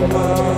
Bye.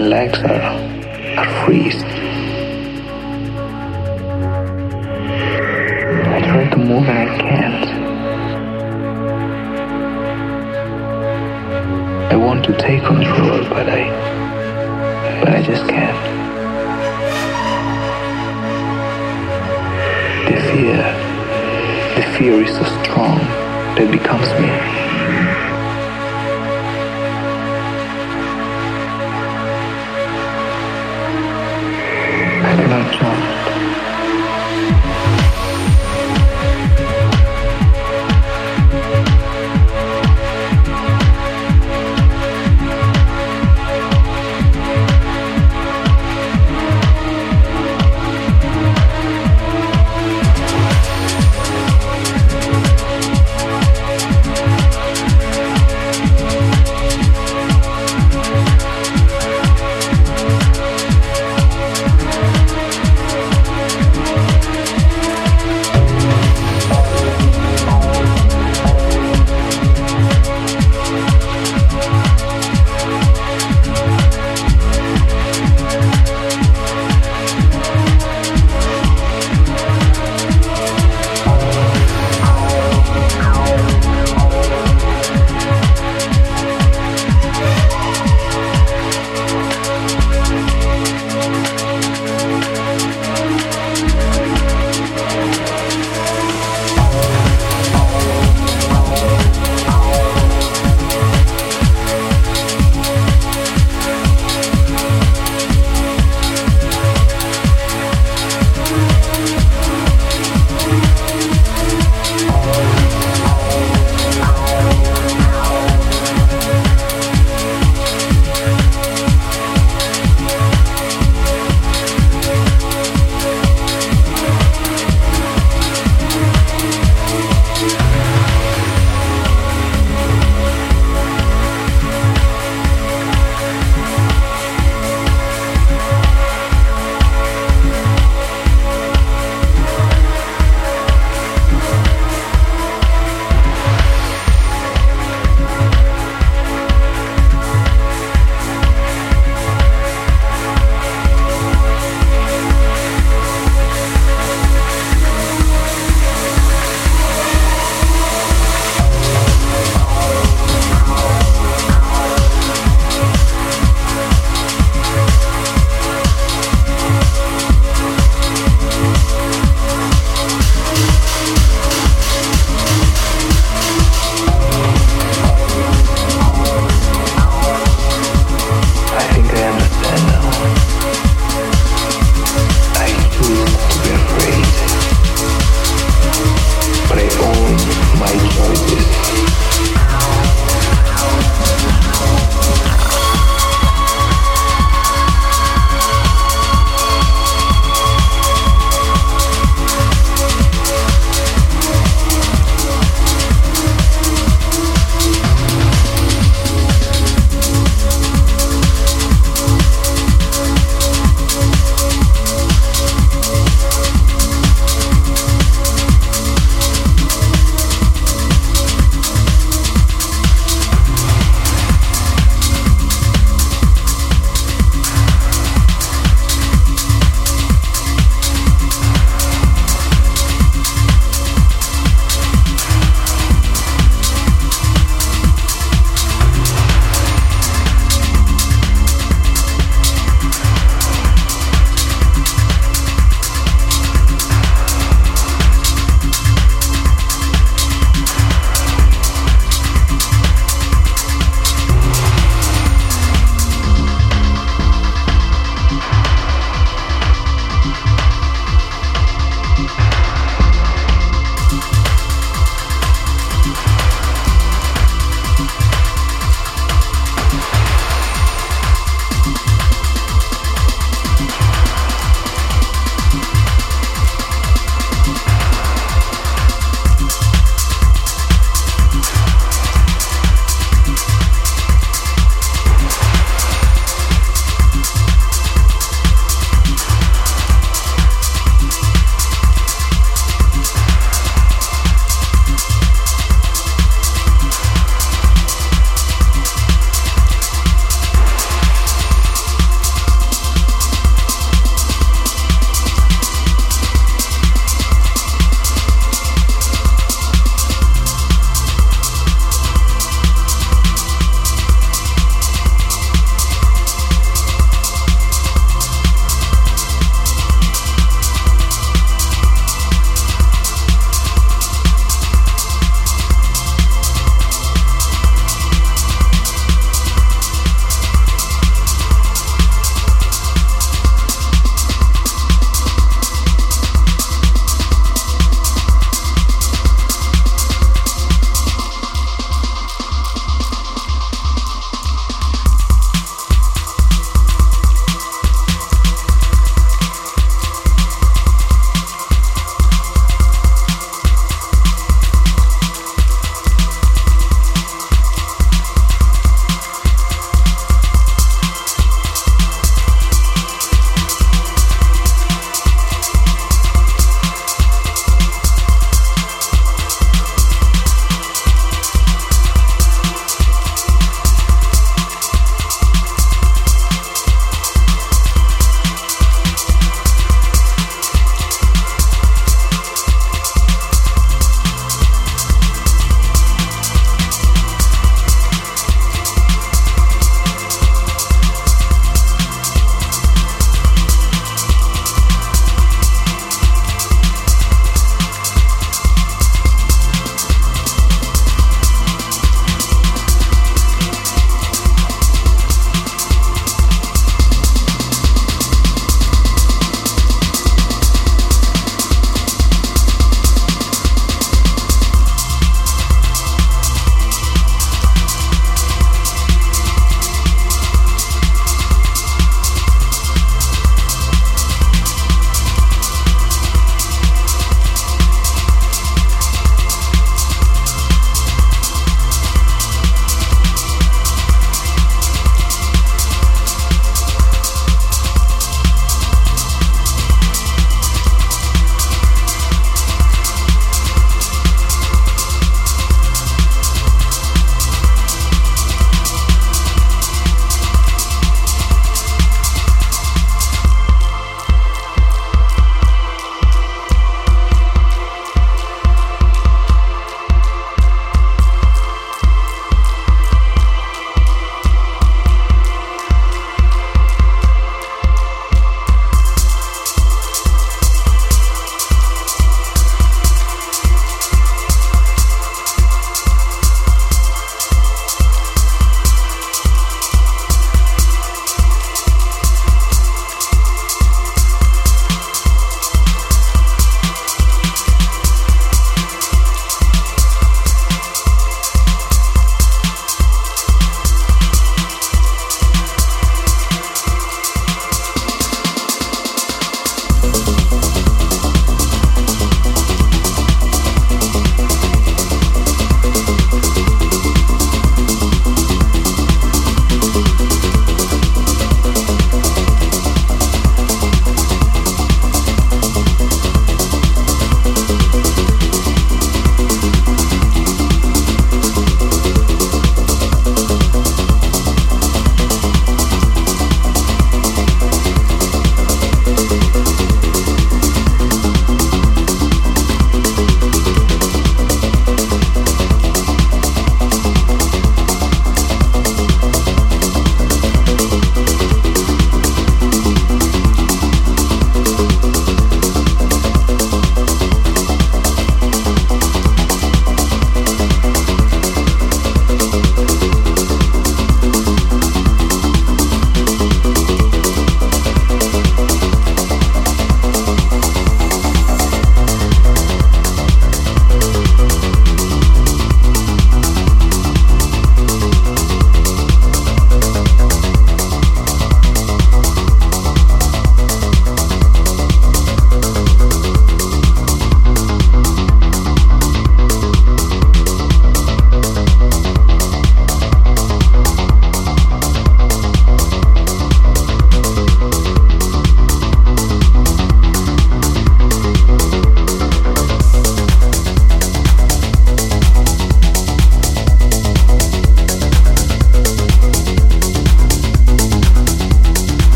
Feel my